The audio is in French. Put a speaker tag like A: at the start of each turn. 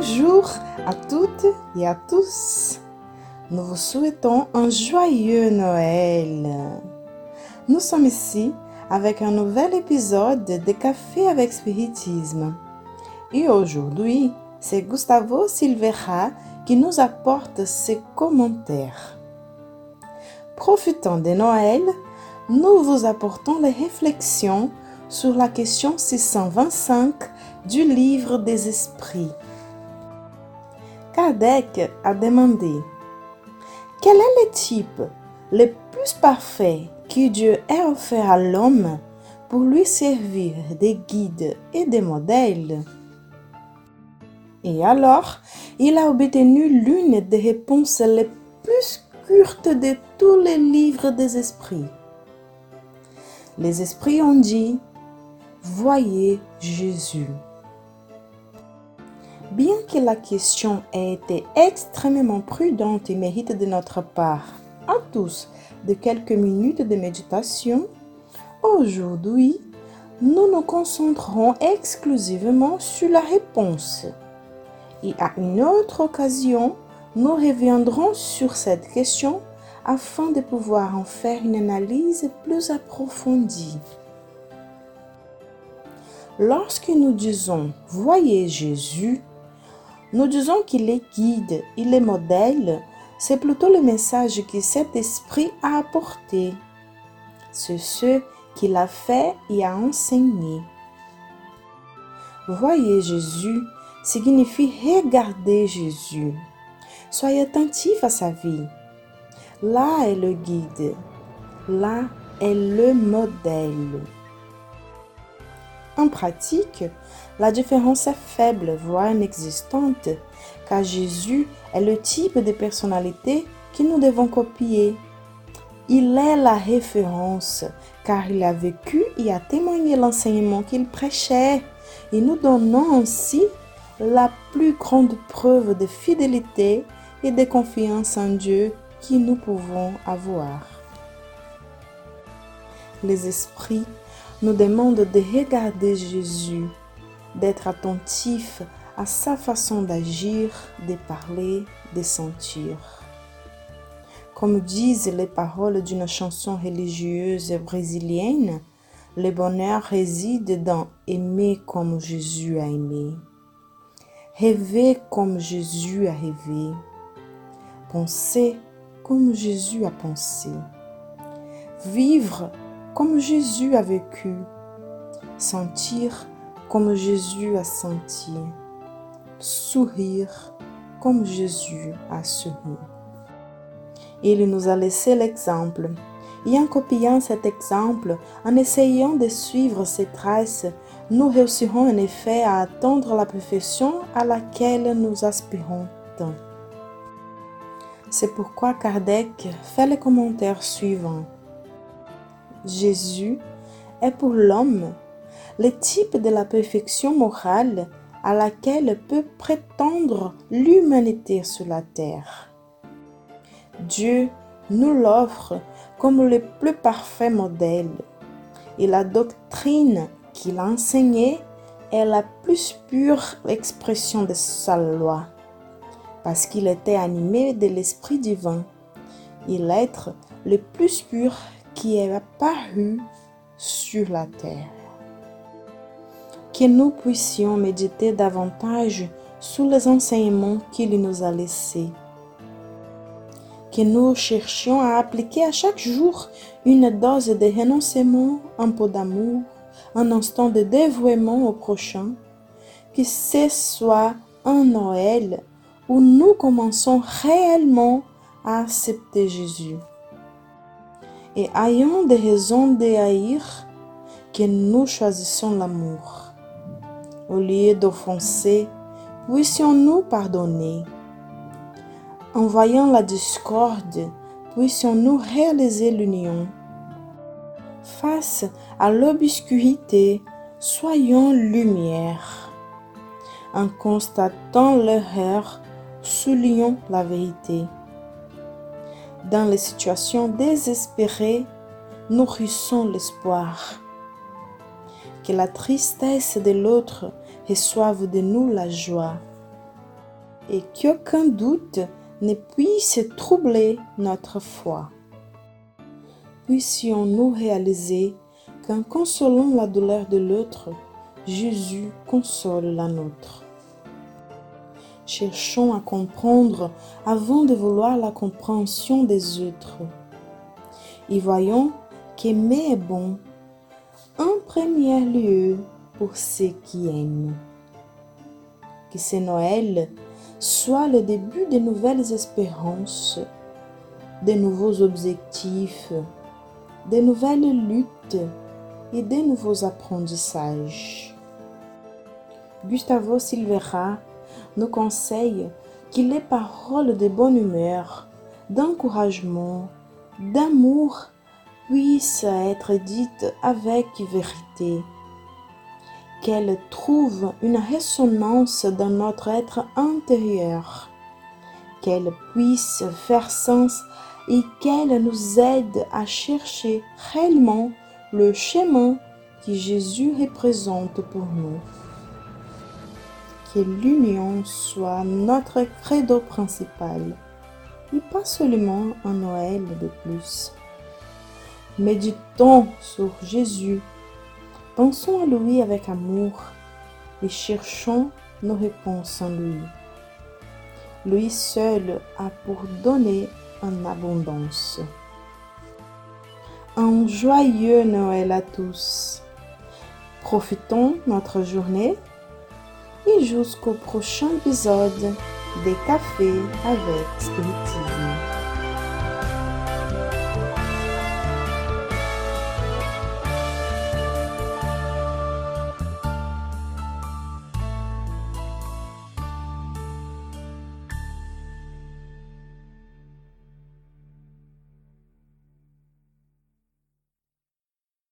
A: Bonjour à toutes et à tous. Nous vous souhaitons un joyeux Noël. Nous sommes ici avec un nouvel épisode de Café avec Spiritisme. Et aujourd'hui, c'est Gustavo Silveira qui nous apporte ses commentaires. Profitant de Noël, nous vous apportons les réflexions sur la question 625 du livre des esprits. Kardec a demandé Quel est le type le plus parfait que Dieu ait offert à l'homme pour lui servir de guide et de modèle? Et alors, il a obtenu l'une des réponses les plus courtes de tous les livres des esprits. Les esprits ont dit Voyez Jésus. Bien que la question ait été extrêmement prudente et mérite de notre part à tous de quelques minutes de méditation, aujourd'hui, nous nous concentrons exclusivement sur la réponse. Et à une autre occasion, nous reviendrons sur cette question afin de pouvoir en faire une analyse plus approfondie. Lorsque nous disons Voyez Jésus, nous disons qu'il est guide, il est modèle, c'est plutôt le message que cet esprit a apporté. C'est ce qu'il a fait et a enseigné. Voyez Jésus signifie regarder Jésus. Soyez attentif à sa vie. Là est le guide. Là est le modèle. En pratique, la différence est faible, voire inexistante, car Jésus est le type de personnalité que nous devons copier. Il est la référence, car il a vécu et a témoigné l'enseignement qu'il prêchait, et nous donnons ainsi la plus grande preuve de fidélité et de confiance en Dieu que nous pouvons avoir. Les esprits nous demande de regarder Jésus, d'être attentif à sa façon d'agir, de parler, de sentir. Comme disent les paroles d'une chanson religieuse brésilienne, le bonheur réside dans aimer comme Jésus a aimé, rêver comme Jésus a rêvé, penser comme Jésus a pensé, vivre comme Jésus a vécu, sentir comme Jésus a senti, sourire comme Jésus a souri. Il nous a laissé l'exemple. Et en copiant cet exemple, en essayant de suivre ses traces, nous réussirons en effet à atteindre la perfection à laquelle nous aspirons tant. C'est pourquoi Kardec fait le commentaire suivant. Jésus est pour l'homme le type de la perfection morale à laquelle peut prétendre l'humanité sur la terre. Dieu nous l'offre comme le plus parfait modèle et la doctrine qu'il a enseignée est la plus pure expression de sa loi parce qu'il était animé de l'Esprit divin et l'être le plus pur qui est apparu sur la terre. Que nous puissions méditer davantage sur les enseignements qu'il nous a laissés. Que nous cherchions à appliquer à chaque jour une dose de renoncement, un peu d'amour, un instant de dévouement au prochain. Que ce soit un Noël où nous commençons réellement à accepter Jésus et ayant des raisons de que nous choisissons l'amour. Au lieu d'offenser, puissions-nous pardonner? En voyant la discorde, puissions-nous réaliser l'union? Face à l'obscurité, soyons lumière. En constatant l'erreur, soulignons la vérité. Dans les situations désespérées, nourrissons l'espoir. Que la tristesse de l'autre reçoive de nous la joie. et qu'aucun doute ne puisse troubler notre foi. Puissions-nous réaliser qu'en consolant la douleur de l'autre, Jésus console la nôtre. Cherchons à comprendre avant de vouloir la compréhension des autres. Et voyons qu'aimer est bon, en premier lieu pour ceux qui aiment. Que ce Noël soit le début de nouvelles espérances, de nouveaux objectifs, de nouvelles luttes et de nouveaux apprentissages. Gustavo Silveira nous conseille que les paroles de bonne humeur, d'encouragement, d'amour puissent être dites avec vérité, qu'elles trouvent une résonance dans notre être intérieur, qu'elles puissent faire sens et qu'elles nous aident à chercher réellement le chemin que Jésus représente pour nous que l'union soit notre credo principal et pas seulement un Noël de plus. Méditons sur Jésus, pensons à lui avec amour et cherchons nos réponses en lui. Lui seul a pour donner en abondance. Un joyeux Noël à tous. Profitons notre journée et jusqu'au prochain épisode des cafés avec Spiritisme.